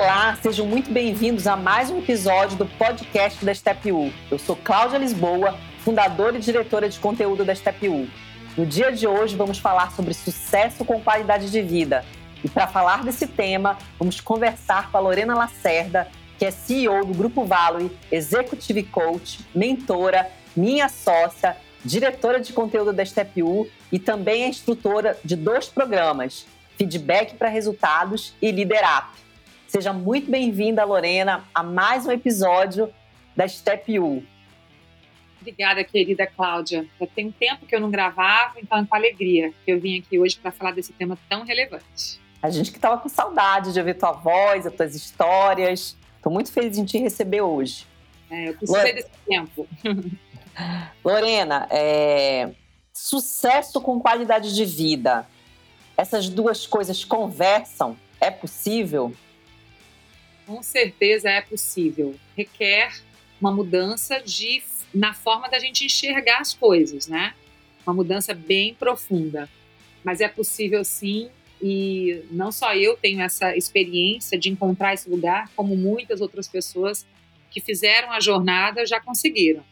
Olá, sejam muito bem-vindos a mais um episódio do podcast da StepU. Eu sou Cláudia Lisboa, fundadora e diretora de conteúdo da StepU. No dia de hoje vamos falar sobre sucesso com qualidade de vida. E para falar desse tema, vamos conversar com a Lorena Lacerda, que é CEO do Grupo Value, Executive Coach, mentora, minha sócia, diretora de conteúdo da StepU e também é instrutora de dois programas, Feedback para Resultados e Leader Up. Seja muito bem-vinda, Lorena, a mais um episódio da Step U. Obrigada, querida Cláudia. Já tem um tempo que eu não gravava, então é com alegria que eu vim aqui hoje para falar desse tema tão relevante. A gente que estava com saudade de ouvir tua voz, as tuas histórias. Estou muito feliz em te receber hoje. É, eu precisei Lore... desse tempo. Lorena, é... sucesso com qualidade de vida. Essas duas coisas conversam? É possível? Com certeza é possível. Requer uma mudança de, na forma da gente enxergar as coisas, né? Uma mudança bem profunda. Mas é possível sim, e não só eu tenho essa experiência de encontrar esse lugar, como muitas outras pessoas que fizeram a jornada já conseguiram.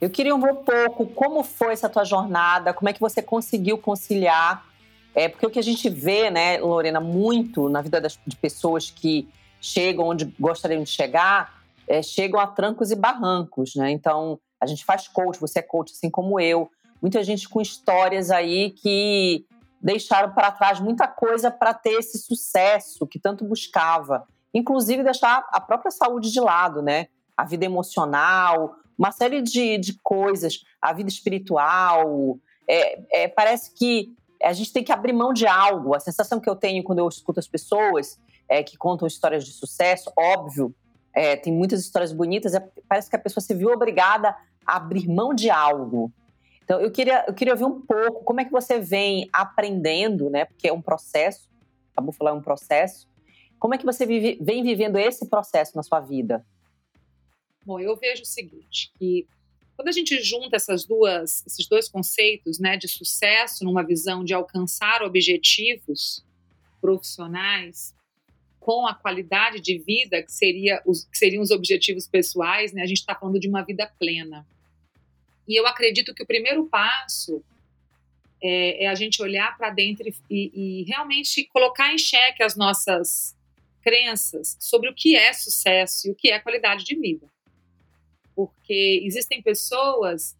Eu queria um pouco como foi essa tua jornada, como é que você conseguiu conciliar, é, porque o que a gente vê, né, Lorena, muito na vida das, de pessoas que chegam onde gostariam de chegar, é, chegam a trancos e barrancos, né? Então, a gente faz coach, você é coach assim como eu. Muita gente com histórias aí que deixaram para trás muita coisa para ter esse sucesso que tanto buscava. Inclusive deixar a própria saúde de lado, né? A vida emocional, uma série de, de coisas, a vida espiritual. É, é, parece que a gente tem que abrir mão de algo. A sensação que eu tenho quando eu escuto as pessoas é, que contam histórias de sucesso, óbvio, é, tem muitas histórias bonitas, é, parece que a pessoa se viu obrigada a abrir mão de algo. Então, eu queria, eu queria ouvir um pouco como é que você vem aprendendo, né? Porque é um processo, de falar, é um processo. Como é que você vive, vem vivendo esse processo na sua vida? Bom, eu vejo o seguinte, que quando a gente junta essas duas, esses dois conceitos, né, de sucesso numa visão de alcançar objetivos profissionais, com a qualidade de vida, que, seria os, que seriam os objetivos pessoais, né, a gente está falando de uma vida plena. E eu acredito que o primeiro passo é, é a gente olhar para dentro e, e, realmente colocar em xeque as nossas crenças sobre o que é sucesso e o que é qualidade de vida. Porque existem pessoas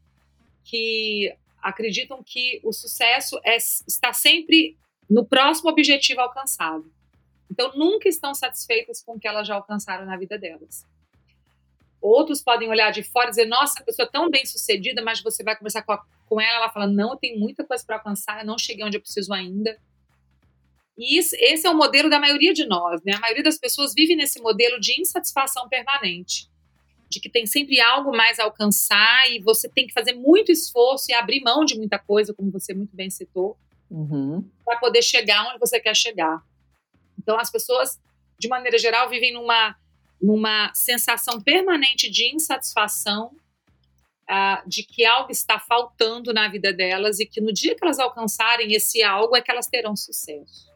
que acreditam que o sucesso é, está sempre no próximo objetivo alcançado. Então, nunca estão satisfeitas com o que elas já alcançaram na vida delas. Outros podem olhar de fora e dizer: Nossa, a pessoa é tão bem sucedida, mas você vai conversar com, a, com ela, ela fala: Não, eu tenho muita coisa para alcançar, eu não cheguei onde eu preciso ainda. E isso, esse é o modelo da maioria de nós, né? A maioria das pessoas vive nesse modelo de insatisfação permanente, de que tem sempre algo mais a alcançar e você tem que fazer muito esforço e abrir mão de muita coisa, como você muito bem citou, uhum. para poder chegar onde você quer chegar. Então, as pessoas, de maneira geral, vivem numa, numa sensação permanente de insatisfação, uh, de que algo está faltando na vida delas e que no dia que elas alcançarem esse algo é que elas terão sucesso.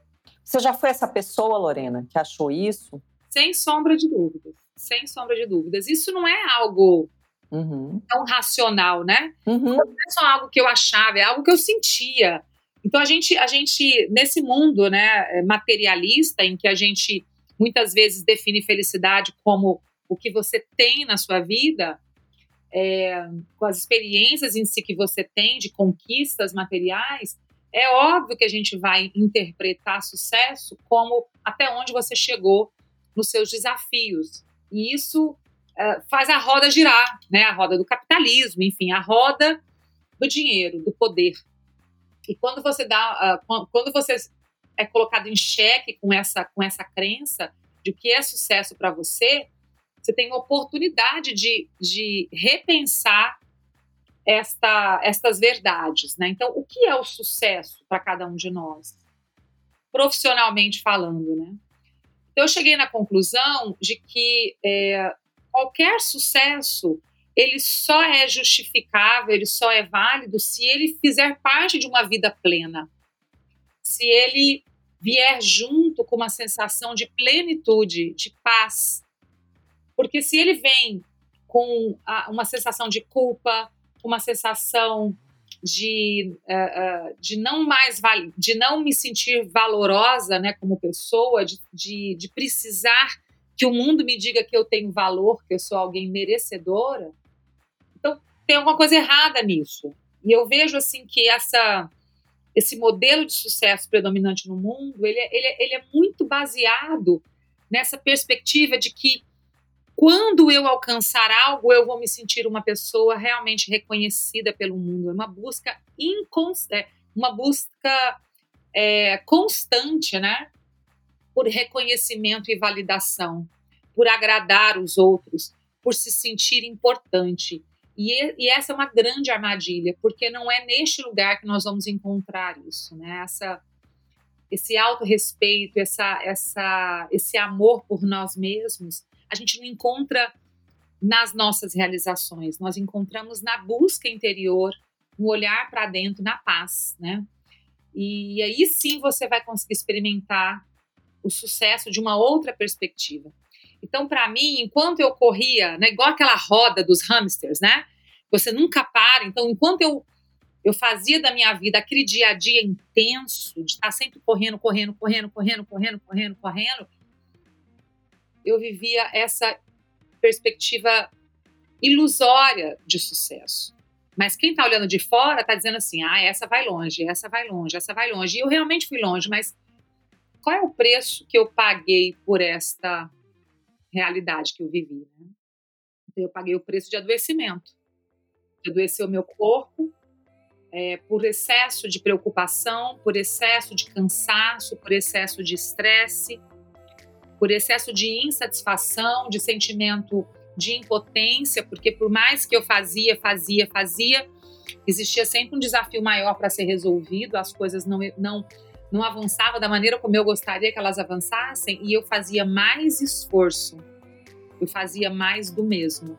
Você já foi essa pessoa, Lorena, que achou isso? Sem sombra de dúvidas. Sem sombra de dúvidas. Isso não é algo uhum. tão racional, né? Uhum. Não é só algo que eu achava, é algo que eu sentia. Então a gente, a gente nesse mundo, né, materialista em que a gente muitas vezes define felicidade como o que você tem na sua vida, é, com as experiências em si que você tem de conquistas materiais, é óbvio que a gente vai interpretar sucesso como até onde você chegou nos seus desafios. E isso uh, faz a roda girar, né? A roda do capitalismo, enfim, a roda do dinheiro, do poder. E quando você dá, uh, quando você é colocado em xeque com essa, com essa crença de o que é sucesso para você, você tem uma oportunidade de, de repensar esta, estas verdades. Né? Então, o que é o sucesso para cada um de nós? Profissionalmente falando, né? Então, eu cheguei na conclusão de que é, qualquer sucesso ele só é justificável, ele só é válido se ele fizer parte de uma vida plena. Se ele vier junto com uma sensação de plenitude, de paz. Porque se ele vem com uma sensação de culpa, uma sensação de, uh, uh, de não mais de não me sentir valorosa né, como pessoa, de, de, de precisar que o mundo me diga que eu tenho valor, que eu sou alguém merecedora, tem alguma coisa errada nisso. E eu vejo assim que essa esse modelo de sucesso predominante no mundo, ele, é, ele, é, ele é muito baseado nessa perspectiva de que quando eu alcançar algo, eu vou me sentir uma pessoa realmente reconhecida pelo mundo. É uma busca inconst... É, uma busca é, constante, né? Por reconhecimento e validação, por agradar os outros, por se sentir importante. E, e essa é uma grande armadilha, porque não é neste lugar que nós vamos encontrar isso, né? Essa, esse autorrespeito, essa, essa, esse amor por nós mesmos a gente não encontra nas nossas realizações, nós encontramos na busca interior, no olhar para dentro, na paz, né? E aí sim você vai conseguir experimentar o sucesso de uma outra perspectiva. Então, para mim, enquanto eu corria, né, igual aquela roda dos hamsters, né? Você nunca para. Então, enquanto eu eu fazia da minha vida aquele dia a dia intenso, de estar sempre correndo, correndo, correndo, correndo, correndo, correndo, correndo, eu vivia essa perspectiva ilusória de sucesso. Mas quem está olhando de fora está dizendo assim: ah, essa vai longe, essa vai longe, essa vai longe. E eu realmente fui longe, mas qual é o preço que eu paguei por esta realidade que eu vivi? Né? Então, eu paguei o preço de adoecimento. O meu corpo é, por excesso de preocupação, por excesso de cansaço, por excesso de estresse por excesso de insatisfação, de sentimento de impotência, porque por mais que eu fazia, fazia, fazia, existia sempre um desafio maior para ser resolvido, as coisas não, não, não avançavam da maneira como eu gostaria que elas avançassem, e eu fazia mais esforço, eu fazia mais do mesmo.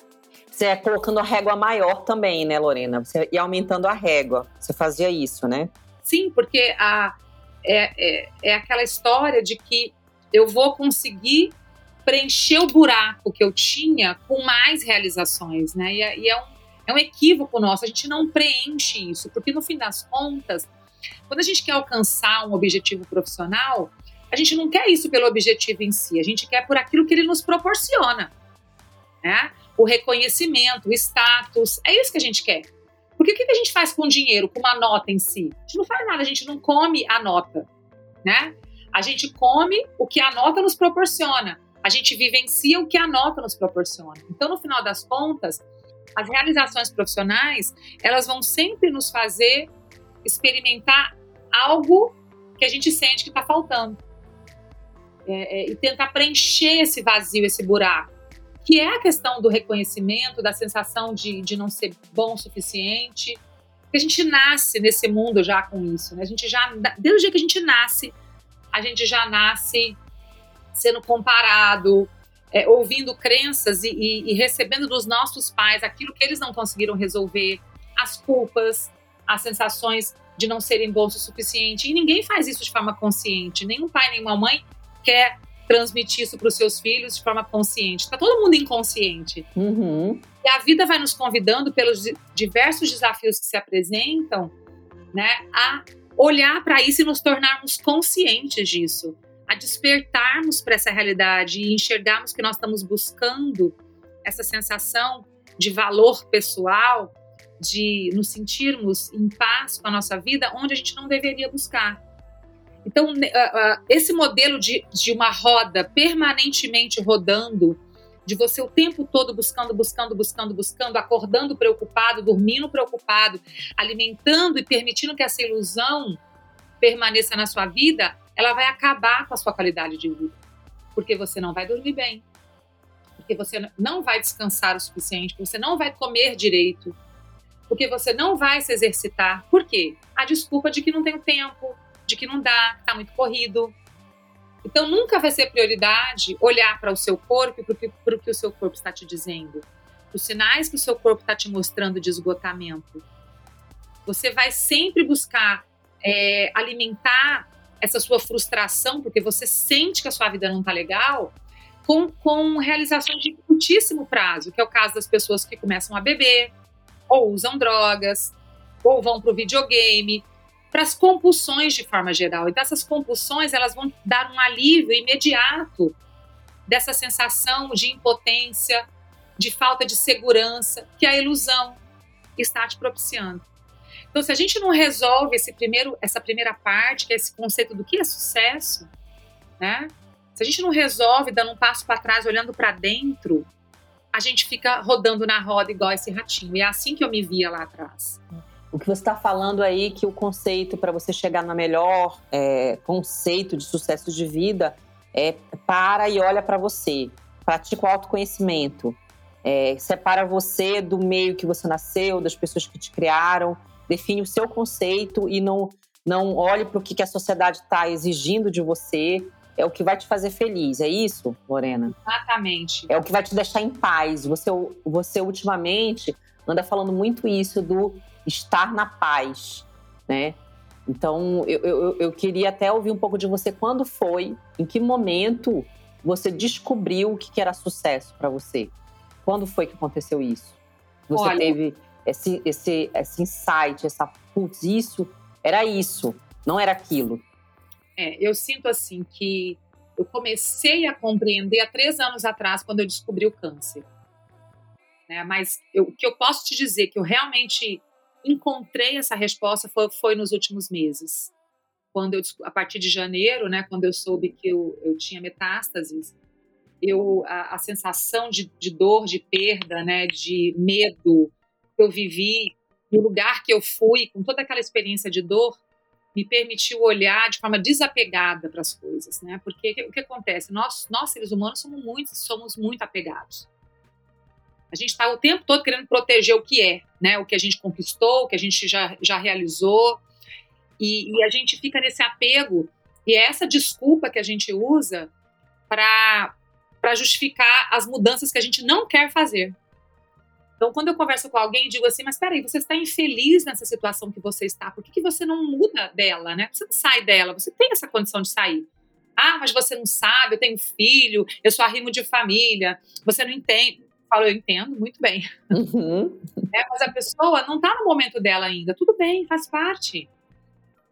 Você é colocando a régua maior também, né, Lorena? Você ia aumentando a régua. Você fazia isso, né? Sim, porque a, é, é, é aquela história de que eu vou conseguir preencher o buraco que eu tinha com mais realizações, né? E, é, e é, um, é um equívoco nosso, a gente não preenche isso, porque no fim das contas, quando a gente quer alcançar um objetivo profissional, a gente não quer isso pelo objetivo em si, a gente quer por aquilo que ele nos proporciona, né? O reconhecimento, o status, é isso que a gente quer. Porque o que a gente faz com o dinheiro, com uma nota em si? A gente não faz nada, a gente não come a nota, né? A gente come o que a nota nos proporciona. A gente vivencia o que a nota nos proporciona. Então, no final das contas, as realizações profissionais, elas vão sempre nos fazer experimentar algo que a gente sente que está faltando. É, é, e tentar preencher esse vazio, esse buraco. Que é a questão do reconhecimento, da sensação de, de não ser bom o suficiente. Porque a gente nasce nesse mundo já com isso. Né? A gente já, desde o dia que a gente nasce, a gente já nasce sendo comparado, é, ouvindo crenças e, e, e, recebendo dos nossos pais aquilo que eles não conseguiram resolver, as culpas, as sensações de não serem bons o suficiente. E ninguém faz isso de forma consciente. Nenhum pai, nenhuma mãe quer transmitir isso para os seus filhos de forma consciente. Está todo mundo inconsciente. Uhum. E a vida vai nos convidando, pelos diversos desafios que se apresentam, né, a olhar para isso e nos tornarmos conscientes disso, a despertarmos para essa realidade e enxergarmos que nós estamos buscando essa sensação de valor pessoal, de nos sentirmos em paz com a nossa vida, onde a gente não deveria buscar. Então, esse modelo de, de uma roda permanentemente rodando, de você o tempo todo buscando, buscando, buscando, buscando, acordando preocupado, dormindo preocupado, alimentando e permitindo que essa ilusão permaneça na sua vida, ela vai acabar com a sua qualidade de vida. Porque você não vai dormir bem, porque você não vai descansar o suficiente, porque você não vai comer direito, porque você não vai se exercitar. Por quê? A desculpa de que não tem tempo, de que não dá, que está muito corrido. Então nunca vai ser prioridade olhar para o seu corpo e para o que o seu corpo está te dizendo, os sinais que o seu corpo está te mostrando de esgotamento. Você vai sempre buscar é, alimentar essa sua frustração, porque você sente que a sua vida não está legal, com, com realizações de curtíssimo prazo, que é o caso das pessoas que começam a beber, ou usam drogas, ou vão para o videogame, para as compulsões de forma geral. Então, essas compulsões elas vão dar um alívio imediato dessa sensação de impotência, de falta de segurança que a ilusão está te propiciando. Então, se a gente não resolve esse primeiro, essa primeira parte, que é esse conceito do que é sucesso, né? Se a gente não resolve dando um passo para trás, olhando para dentro, a gente fica rodando na roda igual esse ratinho. E é assim que eu me via lá atrás. O que você está falando aí, que o conceito para você chegar no melhor é, conceito de sucesso de vida é para e olha para você. Pratica o autoconhecimento. É, separa você do meio que você nasceu, das pessoas que te criaram define o seu conceito e não, não olhe para o que, que a sociedade está exigindo de você. É o que vai te fazer feliz, é isso, Lorena? Exatamente. É o que vai te deixar em paz. Você, você ultimamente anda falando muito isso do estar na paz, né? Então, eu, eu, eu queria até ouvir um pouco de você. Quando foi, em que momento você descobriu o que era sucesso para você? Quando foi que aconteceu isso? Você Olha, teve esse, esse, esse insight, essa, putz, isso era isso, não era aquilo. É, eu sinto assim que eu comecei a compreender há três anos atrás, quando eu descobri o câncer. Né? Mas eu, o que eu posso te dizer que eu realmente encontrei essa resposta foi, foi nos últimos meses. Quando eu, a partir de janeiro, né, quando eu soube que eu, eu tinha metástases, eu, a, a sensação de, de, dor, de perda, né, de medo, que eu vivi, no lugar que eu fui, com toda aquela experiência de dor, me permitiu olhar de forma desapegada para as coisas, né? Porque o que acontece? Nós, nós seres humanos somos muito, somos muito apegados. A gente está o tempo todo querendo proteger o que é, né? O que a gente conquistou, o que a gente já, já realizou, e, e a gente fica nesse apego. E é essa desculpa que a gente usa para justificar as mudanças que a gente não quer fazer. Então, quando eu converso com alguém, digo assim, mas peraí, você está infeliz nessa situação que você está, por que, que você não muda dela, né? Você não sai dela, você tem essa condição de sair. Ah, mas você não sabe, eu tenho filho, eu sou arrimo de família, você não entende. Eu falo, eu entendo, muito bem. Uhum. É, mas a pessoa não está no momento dela ainda. Tudo bem, faz parte.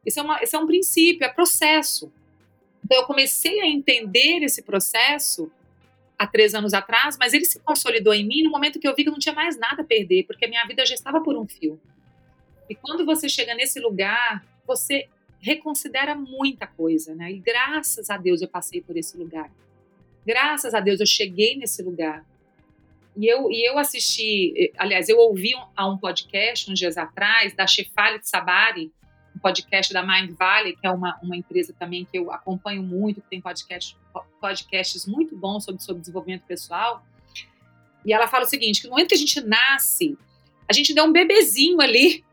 Isso é, uma, isso é um princípio, é processo. Então, eu comecei a entender esse processo há três anos atrás, mas ele se consolidou em mim no momento que eu vi que eu não tinha mais nada a perder, porque a minha vida já estava por um fio. E quando você chega nesse lugar, você reconsidera muita coisa, né? E graças a Deus eu passei por esse lugar. Graças a Deus eu cheguei nesse lugar. E eu, e eu assisti, aliás, eu ouvi um, a um podcast uns dias atrás da Shefali Sabari, um podcast da Mind Valley, que é uma, uma empresa também que eu acompanho muito, que tem podcast, podcasts muito bons sobre, sobre desenvolvimento pessoal. E ela fala o seguinte: que no momento que a gente nasce, a gente deu um bebezinho ali.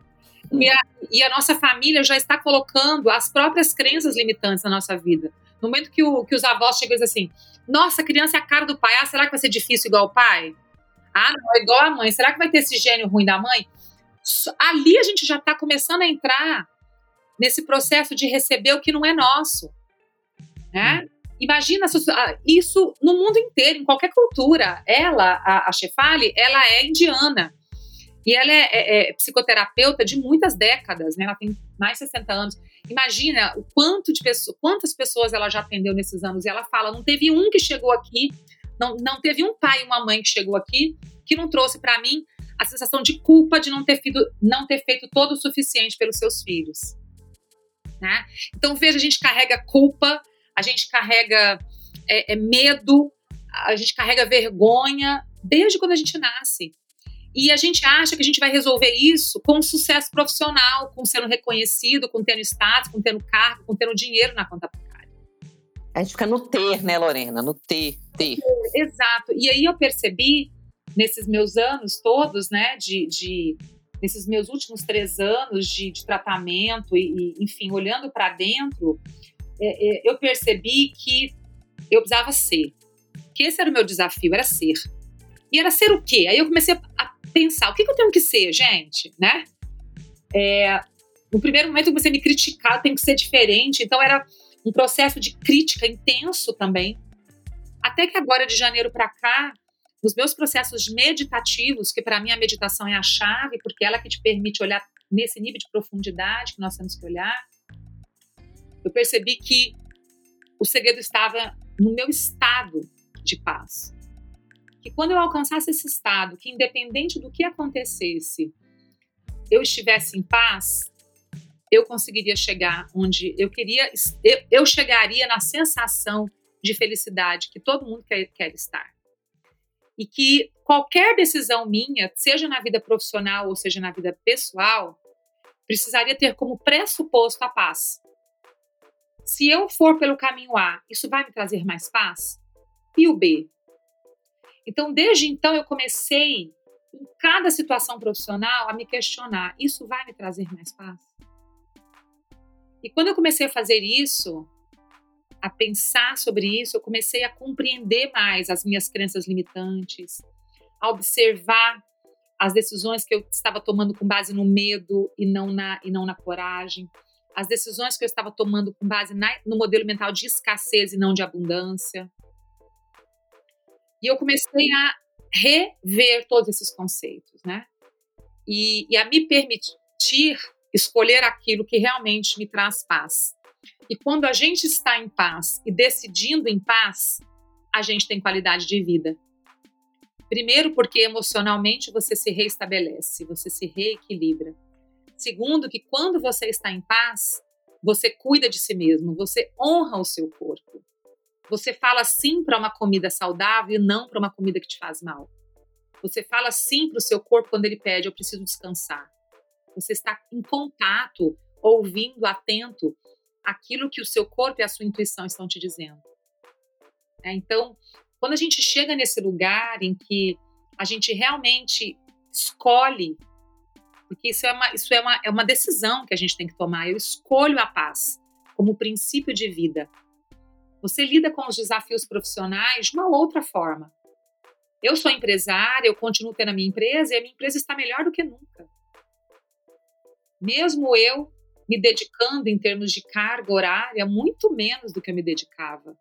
E a, e a nossa família já está colocando as próprias crenças limitantes na nossa vida. No momento que, o, que os avós chegam e dizem assim: nossa, a criança é a cara do pai, ah, será que vai ser difícil igual o pai? Ah, não, é igual a mãe, será que vai ter esse gênio ruim da mãe? Ali a gente já está começando a entrar nesse processo de receber o que não é nosso. Né? Hum. Imagina isso no mundo inteiro, em qualquer cultura. Ela, a, a Shefali, ela é indiana. E ela é, é, é, psicoterapeuta de muitas décadas, né? Ela tem mais de 60 anos. Imagina o quanto de pessoas, quantas pessoas ela já atendeu nesses anos. E ela fala: não teve um que chegou aqui, não, não teve um pai e uma mãe que chegou aqui que não trouxe para mim a sensação de culpa de não ter, feito, não ter feito todo o suficiente pelos seus filhos. Né? Então, veja, a gente carrega culpa, a gente carrega é, é medo, a gente carrega vergonha desde quando a gente nasce. E a gente acha que a gente vai resolver isso com sucesso profissional, com sendo reconhecido, com tendo status, com tendo cargo, com tendo dinheiro na conta bancária. A gente fica no ter, né, Lorena? No ter, ter. Exato. E aí eu percebi, nesses meus anos todos, né, de, de nesses meus últimos três anos de, de tratamento e, e, enfim, olhando para dentro, é, é, eu percebi que eu precisava ser. Que esse era o meu desafio, era ser. E era ser o quê? Aí eu comecei a pensar, o que, que eu tenho que ser, gente, né? É, no primeiro momento eu comecei a me criticar, tenho que ser diferente, então era um processo de crítica intenso também. Até que agora, de janeiro para cá, nos meus processos meditativos, que para mim a meditação é a chave, porque é ela que te permite olhar nesse nível de profundidade que nós temos que olhar, eu percebi que o segredo estava no meu estado de paz que quando eu alcançasse esse estado, que independente do que acontecesse, eu estivesse em paz, eu conseguiria chegar onde eu queria, eu, chegaria na sensação de felicidade que todo mundo quer, quer estar. E que qualquer decisão minha, seja na vida profissional ou seja na vida pessoal, precisaria ter como pressuposto a paz. Se eu for pelo caminho A, isso vai me trazer mais paz? E o B? Então, desde então, eu comecei, em cada situação profissional, a me questionar: isso vai me trazer mais paz? E quando eu comecei a fazer isso, a pensar sobre isso, eu comecei a compreender mais as minhas crenças limitantes, a observar as decisões que eu estava tomando com base no medo e não na, e não na coragem, as decisões que eu estava tomando com base na, no modelo mental de escassez e não de abundância. E eu comecei a rever todos esses conceitos, né? E, e a me permitir escolher aquilo que realmente me traz paz. E quando a gente está em paz e decidindo em paz, a gente tem qualidade de vida. Primeiro, porque emocionalmente você se reestabelece, você se reequilibra. Segundo, que quando você está em paz, você cuida de si mesmo, você honra o seu corpo. Você fala sim para uma comida saudável e não para uma comida que te faz mal. Você fala sim para o seu corpo quando ele pede, eu preciso descansar. Você está em contato, ouvindo, atento aquilo que o seu corpo e a sua intuição estão te dizendo. É, então, quando a gente chega nesse lugar em que a gente realmente escolhe, porque isso é uma, isso é uma, é uma decisão que a gente tem que tomar, eu escolho a paz como princípio de vida. Você lida com os desafios profissionais de uma outra forma. Eu sou empresária, eu continuo tendo a minha empresa e a minha empresa está melhor do que nunca. Mesmo eu me dedicando em termos de carga horária muito menos do que eu me dedicava.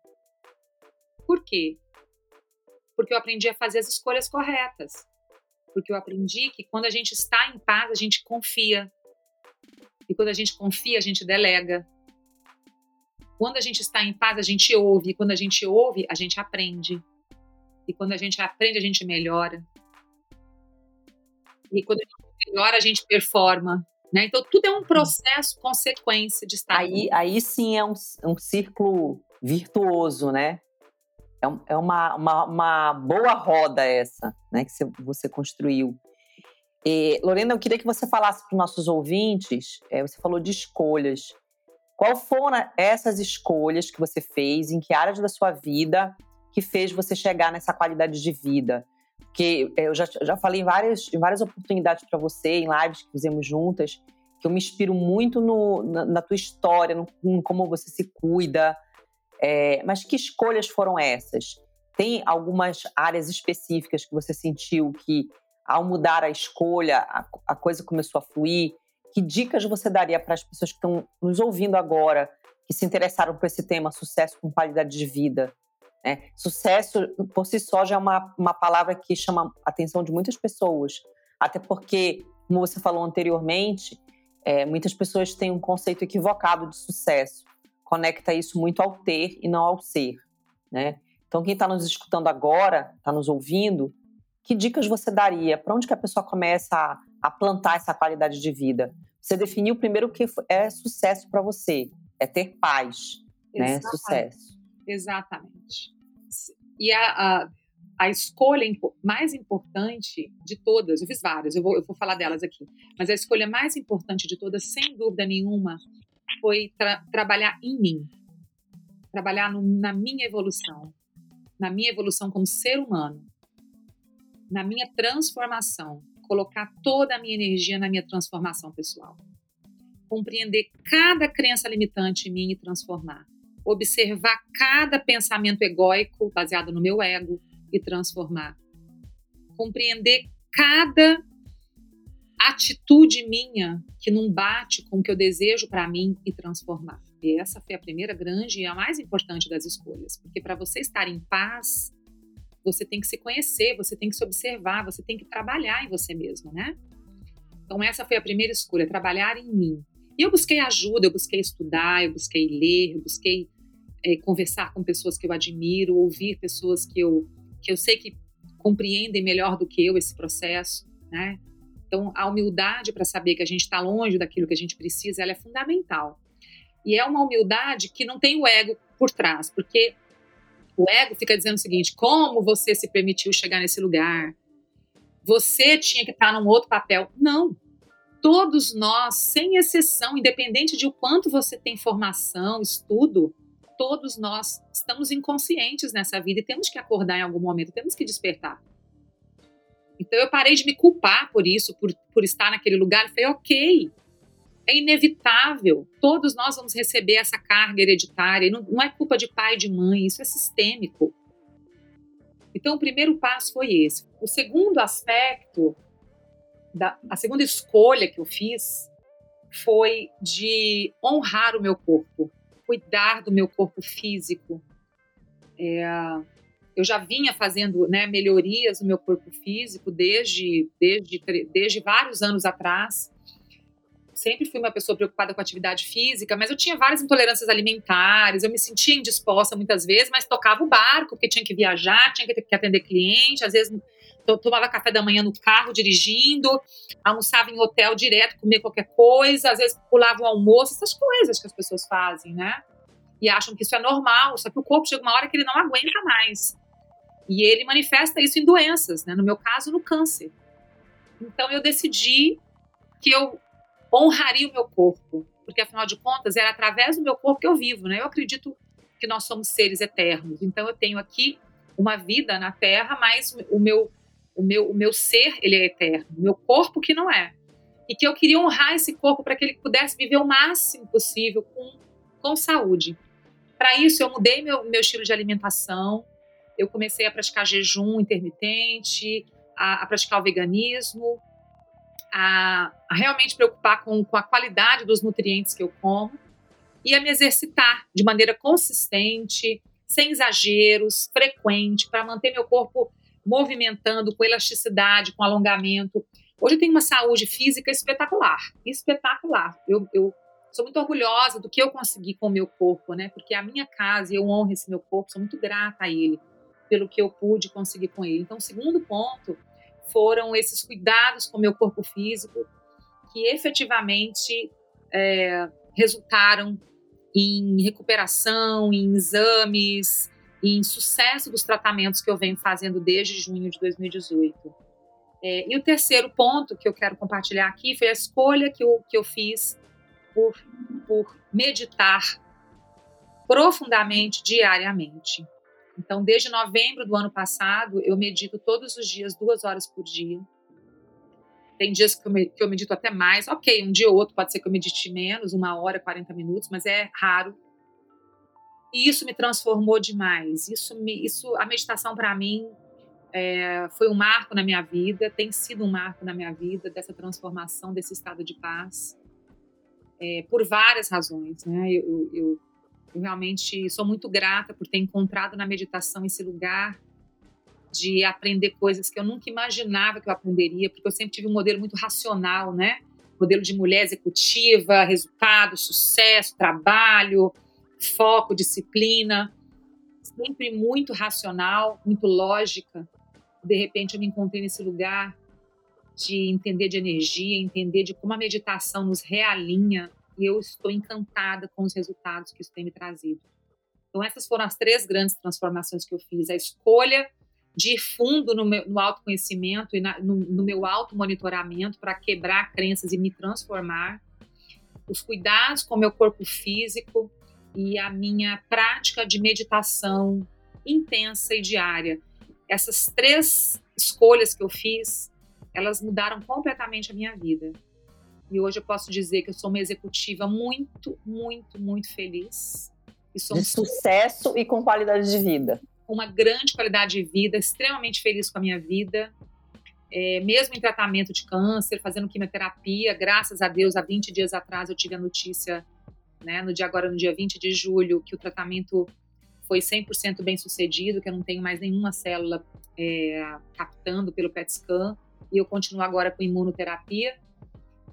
Por quê? Porque eu aprendi a fazer as escolhas corretas. Porque eu aprendi que quando a gente está em paz, a gente confia. E quando a gente confia, a gente delega. Quando a gente está em paz, a gente ouve. E quando a gente ouve, a gente aprende. E quando a gente aprende, a gente melhora. E quando a gente melhora, a gente performa. Né? Então, tudo é um processo, consequência de estar. Aí, aí sim é um, um círculo virtuoso, né? É, é uma, uma, uma, boa roda essa, né? Que você construiu. E, Lorena, eu queria que você falasse para os nossos ouvintes. É, você falou de escolhas. Qual foram essas escolhas que você fez? Em que áreas da sua vida que fez você chegar nessa qualidade de vida? Porque eh, eu já, já falei em várias, em várias oportunidades para você, em lives que fizemos juntas, que eu me inspiro muito no, na, na, tua história, no, em como você se cuida. É, mas que escolhas foram essas? Tem algumas áreas específicas que você sentiu que, ao mudar a escolha, a, a coisa começou a fluir? que dicas você daria para as pessoas que estão nos ouvindo agora, que se interessaram por esse tema, sucesso com qualidade de vida? Né? Sucesso, por si só, já é uma, uma palavra que chama a atenção de muitas pessoas. Até porque, como você falou anteriormente, é, muitas pessoas têm um conceito equivocado de sucesso. Conecta isso muito ao ter e não ao ser. Né? Então, quem está nos escutando agora, está nos ouvindo, que dicas você daria? Para onde que a pessoa começa a, a, plantar essa qualidade de vida? Você definiu primeiro o que é sucesso para você, é ter paz, né? Sucesso. Exatamente. E a, a, a escolha mais importante de todas, eu fiz várias, eu vou, eu vou falar delas aqui, mas a escolha mais importante de todas, sem dúvida nenhuma, foi tra trabalhar em mim, trabalhar no, na minha evolução, na minha evolução como ser humano, na minha transformação, colocar toda a minha energia na minha transformação pessoal. Compreender cada crença limitante em mim e transformar. Observar cada pensamento egóico baseado no meu ego e transformar. Compreender cada atitude minha que não bate com o que eu desejo para mim e transformar. E essa foi a primeira grande e a mais importante das escolhas, porque para você estar em paz, você tem que se conhecer, você tem que se observar, você tem que trabalhar em você mesmo, né? Então essa foi a primeira escolha, trabalhar em mim. E eu busquei ajuda, eu busquei estudar, eu busquei ler, eu busquei é, conversar com pessoas que eu admiro, ouvir pessoas que eu que eu sei que compreendem melhor do que eu esse processo, né? Então, a humildade para saber que a gente está longe daquilo que a gente precisa, ela é fundamental. E é uma humildade que não tem o ego por trás, porque o ego fica dizendo o seguinte: como você se permitiu chegar nesse lugar? Você tinha que estar num outro papel. Não. Todos nós, sem exceção, independente de o quanto você tem formação, estudo, todos nós estamos inconscientes nessa vida e temos que acordar em algum momento, temos que despertar. Então eu parei de me culpar por isso, por, por estar naquele lugar. Eu falei, ok, é inevitável. Todos nós vamos receber essa carga hereditária. Não, não é culpa de pai e de mãe, isso é sistêmico. Então o primeiro passo foi esse. O segundo aspecto, da, a segunda escolha que eu fiz foi de honrar o meu corpo, cuidar do meu corpo físico. É, eu já vinha fazendo né, melhorias no meu corpo físico desde, desde, desde vários anos atrás. Sempre fui uma pessoa preocupada com atividade física, mas eu tinha várias intolerâncias alimentares, eu me sentia indisposta muitas vezes, mas tocava o barco, porque tinha que viajar, tinha que atender cliente, às vezes tomava café da manhã no carro dirigindo, almoçava em hotel direto, comia qualquer coisa, às vezes pulava o almoço, essas coisas que as pessoas fazem, né? E acham que isso é normal, só que o corpo chega uma hora que ele não aguenta mais. E ele manifesta isso em doenças, né? no meu caso, no câncer. Então eu decidi que eu honraria o meu corpo, porque afinal de contas era através do meu corpo que eu vivo, né? Eu acredito que nós somos seres eternos. Então eu tenho aqui uma vida na Terra, mas o meu o meu o meu ser ele é eterno, o meu corpo que não é. E que eu queria honrar esse corpo para que ele pudesse viver o máximo possível com com saúde. Para isso eu mudei meu meu estilo de alimentação, eu comecei a praticar jejum intermitente, a, a praticar o veganismo, a, a, realmente preocupar com, com a qualidade dos nutrientes que eu como e a me exercitar de maneira consistente, sem exageros, frequente, para manter meu corpo movimentando com elasticidade, com alongamento. Hoje eu tenho uma saúde física espetacular, espetacular. Eu, eu sou muito orgulhosa do que eu consegui com o meu corpo, né? Porque a minha casa, eu honro esse meu corpo, sou muito grata a ele pelo que eu pude conseguir com ele. Então, o segundo ponto foram esses cuidados com o meu corpo físico que efetivamente é, resultaram em recuperação, em exames, em sucesso dos tratamentos que eu venho fazendo desde junho de 2018. É, e o terceiro ponto que eu quero compartilhar aqui foi a escolha que eu, que eu fiz por, por meditar profundamente diariamente. Então, desde novembro do ano passado, eu medito todos os dias, duas horas por dia. Tem dias que eu, que eu medito até mais. Ok, um dia ou outro pode ser que eu medite menos, uma hora, 40 minutos, mas é raro. E isso me transformou demais. Isso, me, isso a meditação para mim é, foi um marco na minha vida, tem sido um marco na minha vida dessa transformação, desse estado de paz, é, por várias razões. Né? Eu, eu, eu realmente sou muito grata por ter encontrado na meditação esse lugar de aprender coisas que eu nunca imaginava que eu aprenderia, porque eu sempre tive um modelo muito racional, né? Modelo de mulher executiva, resultado, sucesso, trabalho, foco, disciplina, sempre muito racional, muito lógica. De repente eu me encontrei nesse lugar de entender de energia, entender de como a meditação nos realinha e eu estou encantada com os resultados que isso tem me trazido. Então, essas foram as três grandes transformações que eu fiz. A escolha de fundo no, meu, no autoconhecimento e na, no, no meu auto-monitoramento para quebrar crenças e me transformar. Os cuidados com o meu corpo físico e a minha prática de meditação intensa e diária. Essas três escolhas que eu fiz, elas mudaram completamente a minha vida. E hoje eu posso dizer que eu sou uma executiva muito, muito, muito feliz. de sucesso e com qualidade de vida. Uma grande qualidade de vida, extremamente feliz com a minha vida. É, mesmo em tratamento de câncer, fazendo quimioterapia, graças a Deus, há 20 dias atrás eu tive a notícia, né, no dia agora, no dia 20 de julho, que o tratamento foi 100% bem sucedido, que eu não tenho mais nenhuma célula é, captando pelo PET scan, e eu continuo agora com imunoterapia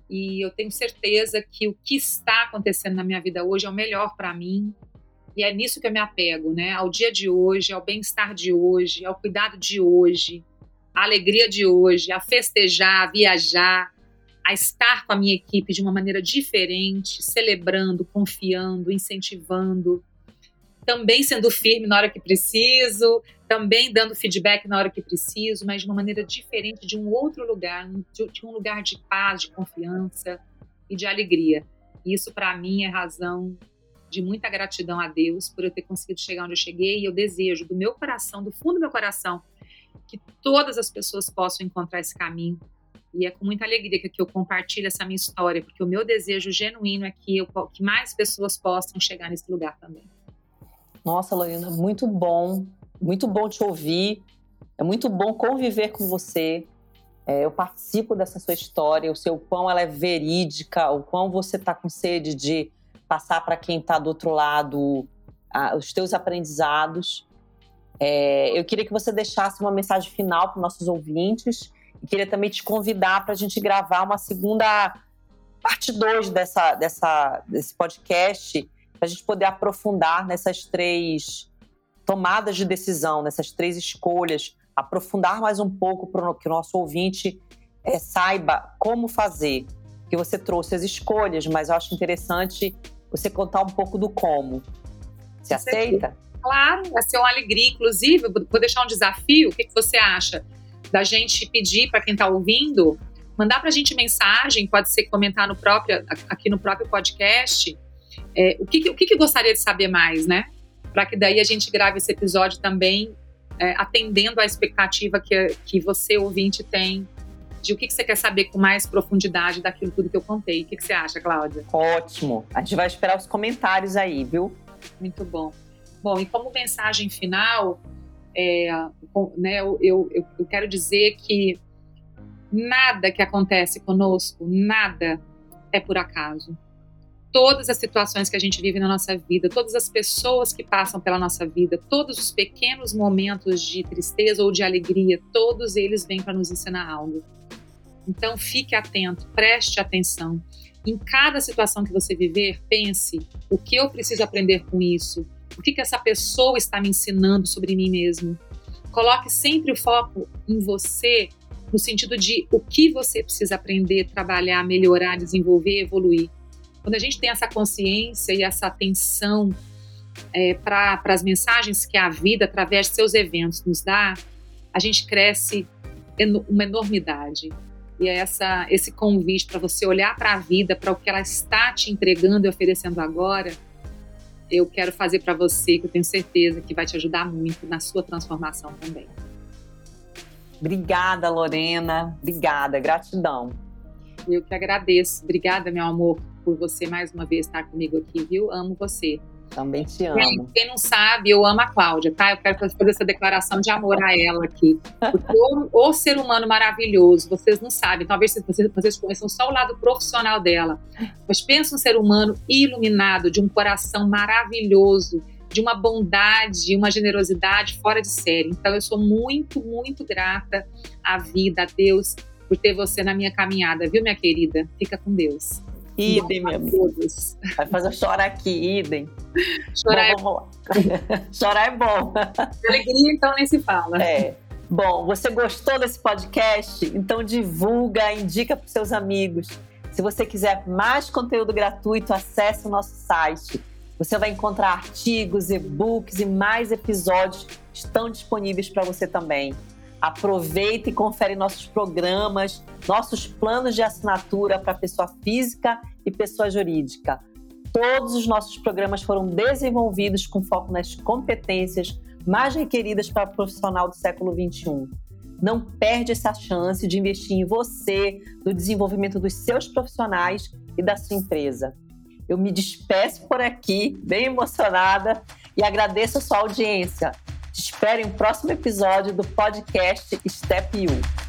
e eu tenho certeza que o que está acontecendo na minha vida hoje é o melhor para mim. E é nisso que eu me apego, né? Ao dia de hoje, ao bem-estar de hoje, ao cuidado de hoje, à alegria de hoje, a festejar, a viajar, a estar com a minha equipe de uma maneira diferente, celebrando, confiando, incentivando, também sendo firme na hora que preciso, também dando feedback na hora que preciso, mas de uma maneira diferente, de um outro lugar, de um lugar de paz, de confiança e de alegria. Isso, para mim, é razão de muita gratidão a Deus por eu ter conseguido chegar onde eu cheguei e eu desejo do meu coração, do fundo do meu coração, que todas as pessoas possam encontrar esse caminho. E é com muita alegria que eu compartilho essa minha história, porque o meu desejo genuíno é que, eu, que mais pessoas possam chegar nesse lugar também. Nossa, Lorena, muito bom muito bom te ouvir, é muito bom conviver com você. É, eu participo dessa sua história, o seu quão ela é verídica, o quão você está com sede de passar para quem está do outro lado a, os teus aprendizados. É, eu queria que você deixasse uma mensagem final para nossos ouvintes queria também te convidar para a gente gravar uma segunda parte 2 dessa, dessa, desse podcast, para a gente poder aprofundar nessas três tomadas de decisão, nessas três escolhas, aprofundar mais um pouco para que o nosso ouvinte é, saiba como fazer. Que você trouxe as escolhas, mas eu acho interessante você contar um pouco do como. Você aceita? Claro, vai ser uma alegria. Inclusive, vou deixar um desafio. O que, que você acha da gente pedir para quem está ouvindo, mandar para a gente mensagem, pode ser comentar no próprio, aqui no próprio podcast, é, o, que, o que, que gostaria de saber mais, né? para que daí a gente grave esse episódio também é, atendendo à expectativa que, que você, ouvinte, tem de o que, que você quer saber com mais profundidade daquilo tudo que eu contei. O que, que você acha, Cláudia? Ótimo. A gente vai esperar os comentários aí, viu? Muito bom. Bom, e como mensagem final, é, né, eu, eu, eu quero dizer que nada que acontece conosco, nada é por acaso todas as situações que a gente vive na nossa vida, todas as pessoas que passam pela nossa vida, todos os pequenos momentos de tristeza ou de alegria, todos eles vêm para nos ensinar algo. Então fique atento, preste atenção. Em cada situação que você viver, pense: o que eu preciso aprender com isso? O que, que essa pessoa está me ensinando sobre mim mesmo? Coloque sempre o foco em você, no sentido de o que você precisa aprender, trabalhar, melhorar, desenvolver, evoluir. Quando a gente tem essa consciência e essa atenção é, para as mensagens que a vida, através de seus eventos, nos dá, a gente cresce uma enormidade. E é essa, esse convite para você olhar para a vida, para o que ela está te entregando e oferecendo agora, eu quero fazer para você, que eu tenho certeza que vai te ajudar muito na sua transformação também. Obrigada, Lorena. Obrigada, gratidão. Eu que agradeço. Obrigada, meu amor, por você mais uma vez estar comigo aqui, viu? Amo você. Também te amo. Quem, quem, não sabe, eu amo a Cláudia, tá? Eu quero fazer essa declaração de amor a ela aqui. Porque o, o ser humano maravilhoso, vocês não sabem, talvez vocês, vocês conheçam só o lado profissional dela. Mas pensa um ser humano iluminado, de um coração maravilhoso, de uma bondade, uma generosidade fora de série. Então eu sou muito, muito grata à vida, a Deus, por ter você na minha caminhada, viu, minha querida? Fica com Deus. Idem, meu amigo. Vai fazer chorar aqui, idem. Chorar bom, é Chorar é bom. Alegria, então, nem se fala. É. Bom, você gostou desse podcast? Então divulga, indica para seus amigos. Se você quiser mais conteúdo gratuito, acesse o nosso site Você vai encontrar artigos, e-books e mais episódios que estão disponíveis para você também. Aproveita e confere nossos programas, nossos planos de assinatura para pessoa física e pessoa jurídica. Todos os nossos programas foram desenvolvidos com foco nas competências mais requeridas para o profissional do século XXI. Não perde essa chance de investir em você, no desenvolvimento dos seus profissionais e da sua empresa. Eu me despeço por aqui, bem emocionada, e agradeço a sua audiência. Te espero em um próximo episódio do podcast Step You.